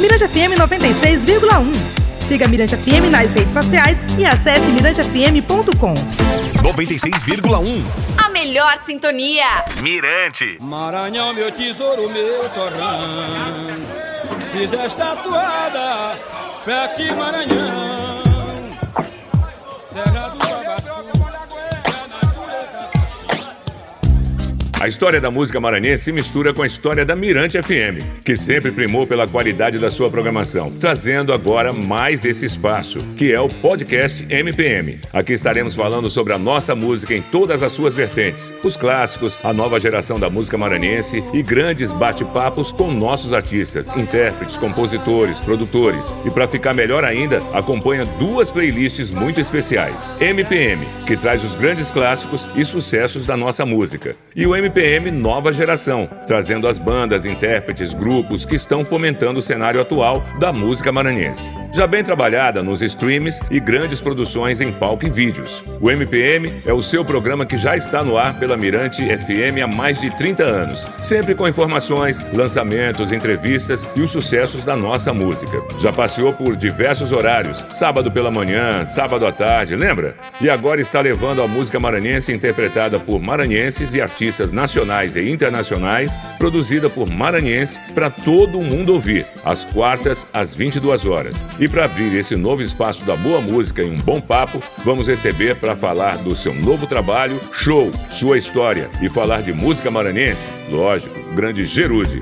Mirante FM 96,1. Siga Mirante FM nas redes sociais e acesse mirantefm.com. 96,1. A melhor sintonia. Mirante. Maranhão, meu tesouro, meu torrão. Fiz esta toada pra ti, Maranhão. Terra do A história da música maranhense se mistura com a história da Mirante FM, que sempre primou pela qualidade da sua programação, trazendo agora mais esse espaço, que é o podcast MPM. Aqui estaremos falando sobre a nossa música em todas as suas vertentes, os clássicos, a nova geração da música maranhense e grandes bate-papos com nossos artistas, intérpretes, compositores, produtores. E para ficar melhor ainda, acompanha duas playlists muito especiais: MPM, que traz os grandes clássicos e sucessos da nossa música, e o MPM Nova Geração, trazendo as bandas, intérpretes, grupos que estão fomentando o cenário atual da música maranhense. Já bem trabalhada nos streams e grandes produções em palco e vídeos. O MPM é o seu programa que já está no ar pela Mirante FM há mais de 30 anos, sempre com informações, lançamentos, entrevistas e os sucessos da nossa música. Já passeou por diversos horários, sábado pela manhã, sábado à tarde, lembra? E agora está levando a música maranhense interpretada por maranhenses e artistas nacionais e internacionais, produzida por maranhense para todo mundo ouvir, às quartas às 22 horas. E para abrir esse novo espaço da boa música e um bom papo, vamos receber para falar do seu novo trabalho, show, sua história e falar de música maranhense, lógico, o grande Gerude.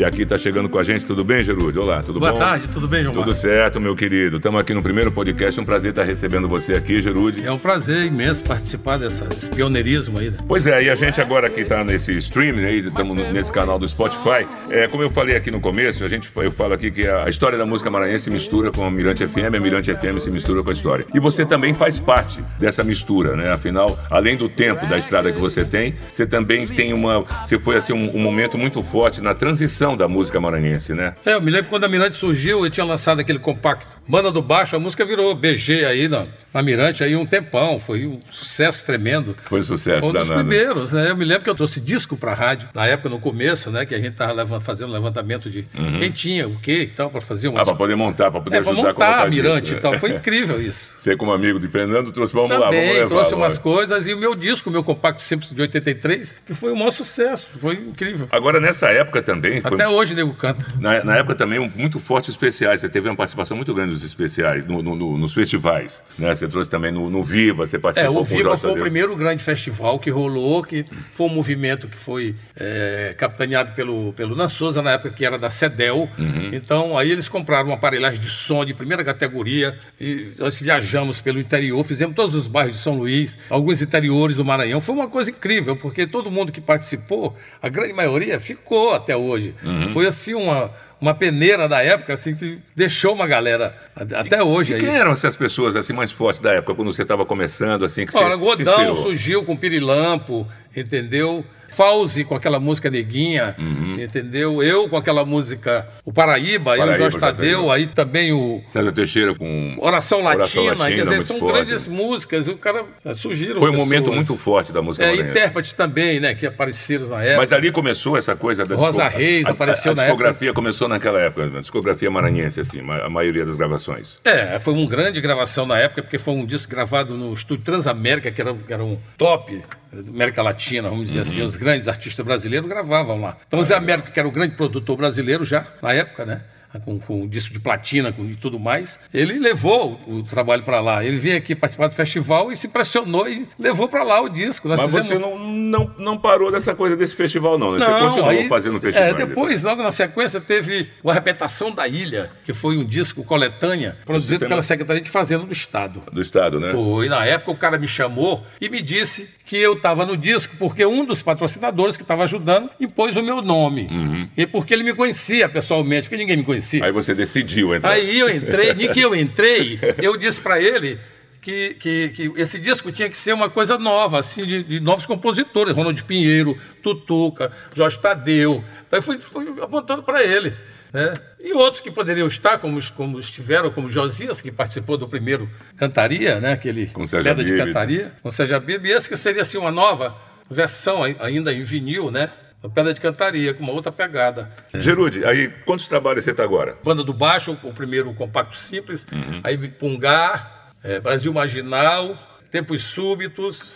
E aqui está chegando com a gente, tudo bem, Gerude? Olá, tudo Boa bom? tarde, tudo bem, João Tudo Marcos? certo, meu querido. Estamos aqui no primeiro podcast. Um prazer estar recebendo você aqui, Gerude. É um prazer imenso participar dessa, desse pioneirismo aí, né? Pois é, e a gente agora que está nesse streaming, aí, estamos nesse canal do Spotify. É, como eu falei aqui no começo, a gente, eu falo aqui que a história da música maranhense se mistura com a Mirante FM, a Mirante FM se mistura com a história. E você também faz parte dessa mistura, né? Afinal, além do tempo da estrada que você tem, você também tem uma. Você foi assim um, um momento muito forte na transição da música maranhense, né? É, eu me lembro quando a Mirante surgiu, eu tinha lançado aquele compacto Banda do Baixo, a música virou BG aí na, na Mirante aí um tempão, foi um sucesso tremendo. Foi um sucesso Um dos danado. primeiros, né? Eu me lembro que eu trouxe disco pra rádio, na época, no começo, né? Que a gente tava leva- fazendo levantamento de quem tinha, o quê e tal, pra fazer. Uhum. Ah, para poder montar, para poder é, pra ajudar a montar a Mirante disco, e né? tal. Foi incrível isso. Você, como amigo de Fernando, trouxe. Vamos lá, vamos Também levar. trouxe umas coisas e o meu disco, o meu compacto Simples de 83, que foi um maior sucesso, foi incrível. Agora, nessa época também. foi- Até hoje, nego canta. Na, na época também, um- muito forte os especiais. Você teve uma participação muito grande nos especiais, no- no- no- nos festivais. Né? Você trouxe também no, Viva, você É, participou o com Viva Jorge foi o primeiro grande festival que rolou, que foi um movimento que foi é, capitaneado pelo, pelo Nan Souza, na época que era da CEDEL. Uhum. Então, aí eles compraram uma aparelhagem de som de primeira categoria e nós viajamos pelo interior, fizemos todos os bairros de São Luís, alguns interiores do Maranhão. Foi uma coisa incrível, porque todo mundo que participou, a grande maioria, ficou até hoje. Uhum. Foi assim uma... Uma peneira da época, assim, que deixou uma galera até hoje. E aí. quem eram essas pessoas assim mais fortes da época, quando você estava começando, assim, que Olha, você se Godão inspirou? surgiu com Pirilampo, entendeu? Fauzi com aquela música Neguinha, Uhum. entendeu? Eu com aquela música O Paraíba, aí o Paraíba, Jorge Jorge Tadeu, aí também o César Teixeira com... Oração Latina, Oração Latina, quer dizer, são forte. grandes músicas, o cara surgiram Foi um pessoas. momento muito forte da música É, intérprete também, né, que apareceram na época. Mas ali começou essa coisa da Rosa disco- Reis a- a- apareceu a, na discografia começou naquela época, a discografia maranhense, assim, a maioria das gravações. É, foi uma grande gravação na época, porque foi um disco gravado no estúdio Transamérica, que era, que era um top América Latina, vamos dizer Uhum. assim. Os grandes artistas brasileiros gravavam lá. Então, o Zé Américo, que era o grande produtor brasileiro já, na época, né? Com, com disco de platina com, e tudo mais, ele levou o, o trabalho para lá. Ele veio aqui participar do festival e se impressionou e levou para lá o disco. Nós Mas fizemos- você não, não, não parou dessa coisa desse festival, não, né? Você continuou aí- fazendo festival. É, depois, logo na sequência, teve o Arrebentação da Ilha, que foi um disco coletânea produzido pela Secretaria de Fazenda do Estado. Do Estado, né? Foi, na época o cara me chamou e me disse que eu estava no disco porque um dos patrocinadores que estava ajudando impôs o meu nome. E porque ele me conhecia pessoalmente, porque ninguém me conhecia. Uhum. Aí você decidiu entrar. Aí eu entrei, em que eu entrei, eu disse para ele que, que, que esse disco tinha que ser uma coisa nova, assim, de, de novos compositores, Ronald Pinheiro, Tutuca, Jorge Tadeu. Daí fui, fui apontando para ele. Né? E outros que poderiam estar, como, como estiveram, como Josias, que participou do primeiro Cantaria, né? aquele Com de. Cantaria, com Sérgio Abib, e esse que seria assim, uma nova versão ai- ainda em vinil, né? Uma pedra de cantaria, com uma outra pegada. Gerude, aí quantos trabalhos você está agora? Banda do Baixo, o primeiro compacto simples, aí vem Pungar, é, Brasil Marginal, Tempos Súbitos,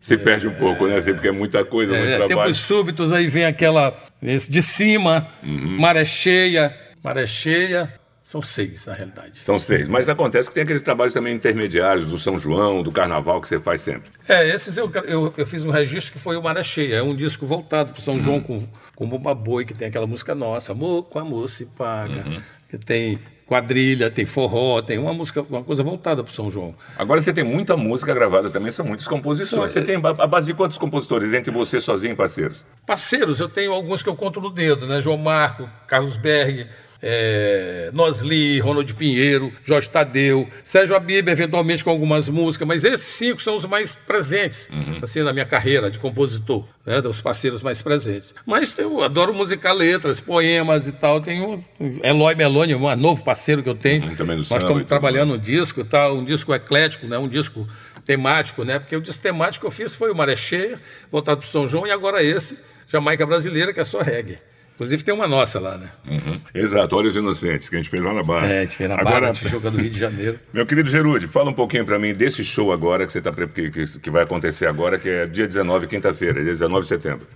Você perde um pouco, né? Porque é muita coisa, muito é, trabalho. Tempos Súbitos, aí vem aquela de cima, Uhum. Maré Cheia, Maré Cheia, são seis na realidade. São seis. Mas acontece que tem aqueles trabalhos também intermediários, do São João, do Carnaval, que você faz sempre. É, esses eu, eu, eu fiz um registro que foi o Maré Cheia. É um disco voltado para São Uhum. João com, com Bumba Boi, que tem aquela música nossa, Amor com amor se paga. Uhum. Que tem quadrilha, tem forró, tem uma música, uma coisa voltada para São João. Agora você tem muita música gravada também, são muitas composições. Você tem a base de quantos compositores, entre você sozinho e parceiros? Parceiros, eu tenho alguns que eu conto no dedo, né? João Marco, Carlos Berg, é, Nosli, Ronald Pinheiro, Jorge Tadeu, Sérgio Abib, eventualmente com algumas músicas, mas esses cinco são os mais presentes, assim, na minha carreira de compositor, né? Dos parceiros mais presentes. Mas eu adoro musicar letras, poemas e tal. Tenho Eloy Meloni, um novo parceiro que eu tenho. Uhum, Nós e estamos trabalhando um disco, tá? um disco eclético, né? um disco temático, né? Porque o disco temático que eu fiz foi o Maré Cheia, voltado para São João, e agora esse, Jamaica Brasileira, que é só reggae. Inclusive tem uma nossa lá, né? Exato, Olhos Inocentes, que a gente fez lá na Barra. É, a gente fez na Agora, Barra, Tijuca do Rio de Janeiro. Meu querido Gerude, fala um pouquinho pra mim desse show agora que, você tá, pre- que, que, que vai acontecer agora, que é dia 19, quinta-feira, dia 19 de setembro.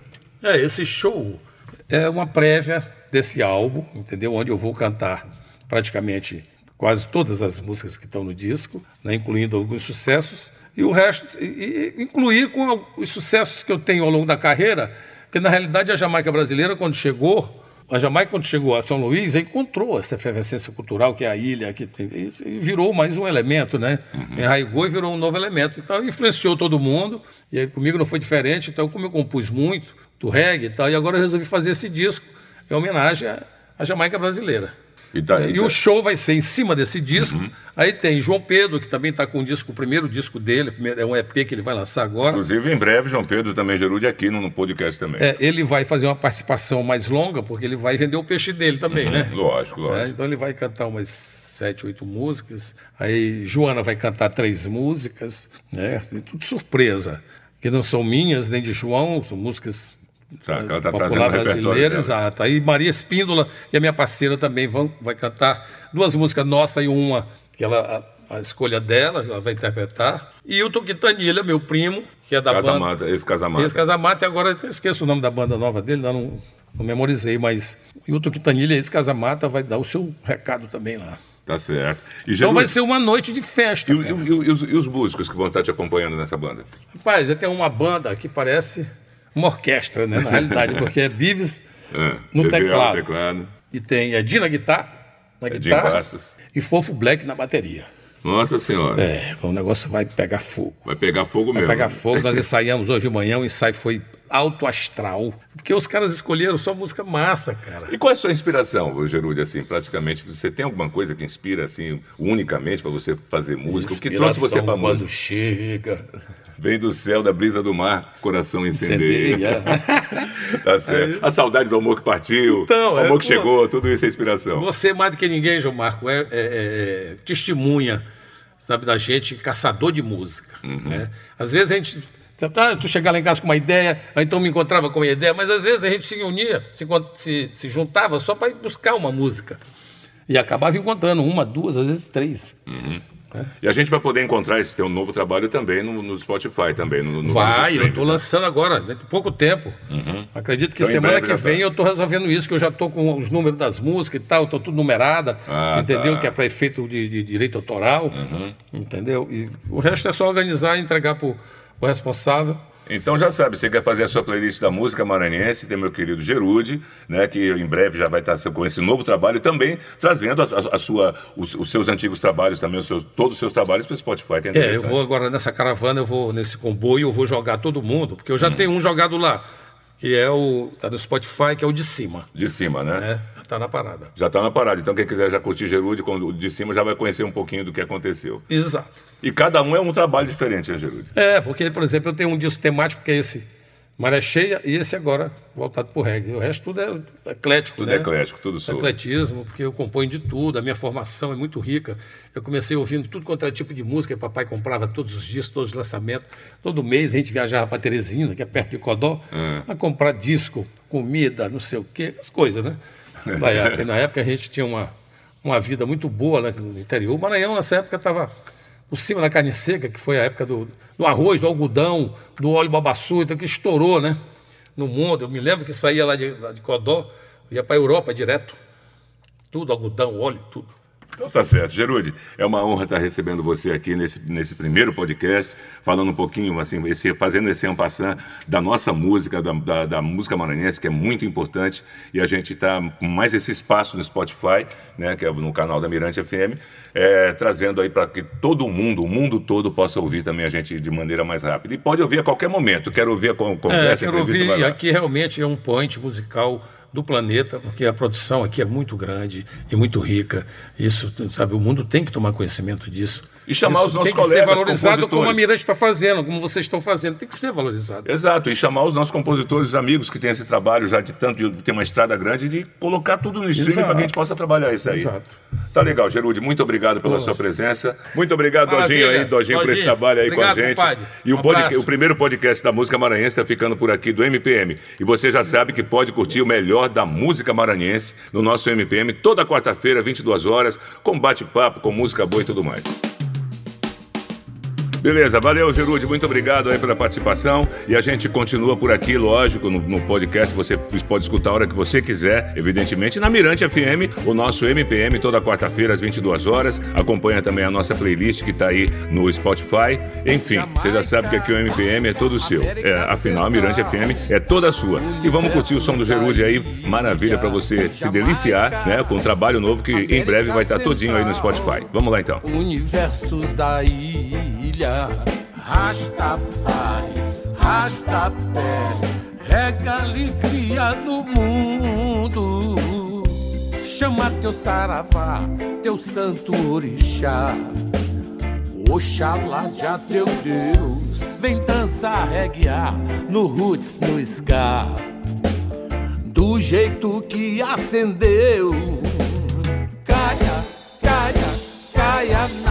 É, esse show é uma prévia desse álbum, entendeu? Onde eu vou cantar praticamente quase todas as músicas que estão no disco, né? incluindo alguns sucessos, e o resto, e, e incluir com os sucessos que eu tenho ao longo da carreira, porque na realidade a Jamaica brasileira, quando chegou, a Jamaica, quando chegou a São Luís, encontrou essa efervescência cultural que é a ilha, que tem, e virou mais um elemento, né? Enraigou e virou um novo elemento. Então, influenciou todo mundo, e aí comigo não foi diferente. Então, como eu compus muito do reggae e tal, e agora eu resolvi fazer esse disco em homenagem à, à Jamaica brasileira. E tá- e e tá- o show vai ser em cima desse disco. Aí tem João Pedro, que também está com o disco, o primeiro disco dele, é um EP que ele vai lançar agora. Inclusive, em breve, João Pedro também Gerude aqui no, podcast também. É, ele vai fazer uma participação mais longa, porque ele vai vender o peixe dele também, né? Lógico, É, lógico. então ele vai cantar umas sete, oito músicas. Aí Joana vai cantar três músicas, né? Tudo surpresa. Que não são minhas, nem de João, são músicas Tá, que ela tá popular trazendo o brasileira, exato. Aí Maria Espíndola e a minha parceira também vão vai cantar duas músicas nossa e uma que ela a, a escolha dela, ela vai interpretar. E o Toquintanilha, meu primo, que é da banda Casamata, esse casamata. esse Casamata, e agora eu esqueço o nome da banda nova dele, não, não memorizei, mas o Hilton Quintanilha, esse Casamata, vai dar o seu recado também lá. Tá certo. E, Então vai ser uma noite de festa. e, e- e- e os, e os músicos que vão estar te acompanhando nessa banda? Rapaz, eu tenho uma banda que parece uma orquestra, né, na realidade, porque é Bives É, no Gesiel, teclado. teclado. E tem Edi na guitarra, na Edinho guitarra e Fofo Black na bateria. Nossa Senhora. É, o negócio vai pegar fogo. Vai pegar fogo Vai mesmo. pegar fogo. Nós ensaiamos hoje de manhã, o ensaio foi alto astral. Porque os caras escolheram só música massa, cara. E qual é a sua inspiração, Gerude, assim, praticamente? Você tem alguma coisa que inspira, assim, unicamente para você fazer música? O que trouxe você Inspiração famoso? Quando chega. Vem do céu, da brisa do mar, coração incendeia. Tá certo. A saudade do amor que partiu, Então, o é, amor que pô. chegou, tudo isso é inspiração. Você, mais do que ninguém, João Marco, é, é- é testemunha sabe, da gente, caçador de música. Uhum. né? Às vezes a gente. Ah, tu chegar lá em casa com uma ideia, então me encontrava com uma ideia, mas às vezes a gente se unia, se, se, se juntava só para ir buscar uma música. E acabava encontrando uma, duas, às vezes três. E a gente vai poder encontrar esse teu novo trabalho também no, no Spotify, também. No, no Vai, eu estou né? lançando agora, dentro de pouco tempo. Acredito que Então, em semana que tá. vem eu estou resolvendo isso, que eu já estou com os números das músicas e tal, estou tudo numerada, Ah, entendeu? tá. Que é para efeito de, de direito autoral, entendeu? E o resto é só organizar e entregar para o responsável. Então já sabe, você quer fazer a sua playlist da música maranhense, tem meu querido Gerude, né, que em breve já vai estar com esse novo trabalho também, trazendo a, a- a sua, os, os seus antigos trabalhos também, os seus, todos os seus trabalhos para o Spotify. É, É, eu vou agora nessa caravana, eu vou nesse comboio, eu vou jogar todo mundo, porque eu já tenho um jogado lá, que é o. tá no Spotify, que é o de cima. De cima, né? né? Tá na parada. Já está na parada. Então quem quiser já curtir Gerude, de cima já vai conhecer um pouquinho do que aconteceu. Exato. E cada um é um trabalho diferente, né, Gerude? É, porque, por exemplo, eu tenho um disco temático que é esse Maré Cheia e esse agora voltado para o reggae. O resto tudo é eclético, Tudo né? é eclético, tudo soul. Ecletismo, porque eu componho de tudo, a minha formação é muito rica. Eu comecei ouvindo tudo quanto era tipo de música, papai comprava todos os dias, todos os lançamentos. Todo mês a gente viajava para Teresina, que é perto de Codó, a comprar disco, comida, não sei o quê, as coisas, né? Na época, a gente tinha uma, uma vida muito boa né, no interior. O Maranhão, nessa época, estava por cima da carne seca, que foi a época do, do arroz, do algodão, do óleo babaçu, então que estourou, né? No mundo. Eu me lembro que saía lá de, lá de Codó, ia para a Europa direto. Tudo, algodão, óleo, tudo. Então tá certo. Gerude, é uma honra estar recebendo você aqui nesse, nesse primeiro podcast, falando um pouquinho, assim, esse, fazendo esse ampassant da nossa música, da, da, da música maranhense, que é muito importante, e a gente está com mais esse espaço no Spotify, né, que é no canal da Mirante FM, é, trazendo aí para que todo mundo, o mundo todo, possa ouvir também a gente de maneira mais rápida. E pode ouvir a qualquer momento. Quero ouvir a con- É, conversa, quero entrevista, ouvir, lá. aqui realmente é um point musical do planeta, porque a produção aqui é muito grande e muito rica. Isso, sabe, o mundo tem que tomar conhecimento disso. E chamar Isso os nossos tem que ser colegas valorizado como a. Mirante está fazendo, como vocês estão fazendo, tem que ser valorizado. Exato, e chamar os nossos compositores, amigos que têm esse trabalho já de tanto de ter uma estrada grande, de colocar tudo no streaming para que a gente possa trabalhar isso aí. Exato. Tá legal, Gerude, muito obrigado pela sua presença. Muito obrigado, Dojinho Maravilha. aí, Dojinho, por esse Dojinho, trabalho aí com a obrigado, gente. compadre. E o, Um podcast- abraço. o primeiro podcast da música maranhense está ficando por aqui do MPM. E você já sabe que pode curtir o melhor da música maranhense no nosso MPM toda quarta-feira, 22 horas, com bate-papo, com música boa e tudo mais. Beleza, valeu, Gerude. Muito obrigado aí pela participação. E a gente continua por aqui, lógico, no, no podcast. Você pode escutar a hora que você quiser, evidentemente, na Mirante FM, o nosso MPM, toda quarta-feira, às 22 horas. Acompanha também a nossa playlist que está aí no Spotify. Enfim, você já sabe que aqui o MPM é todo seu. É, afinal, a Mirante FM é toda sua. E vamos curtir o som do Gerude aí, maravilha, para você se deliciar, né? Com um trabalho novo que em breve vai estar todinho aí no Spotify. Vamos lá então. Universos da ilha, Rastafari, Rastapé, rega alegria do mundo. Chama teu saravá, teu santo orixá. Oxalá já teu Deus, vem dançar, reguear no roots, no ska. Do jeito que acendeu, caia, caia, caia caia.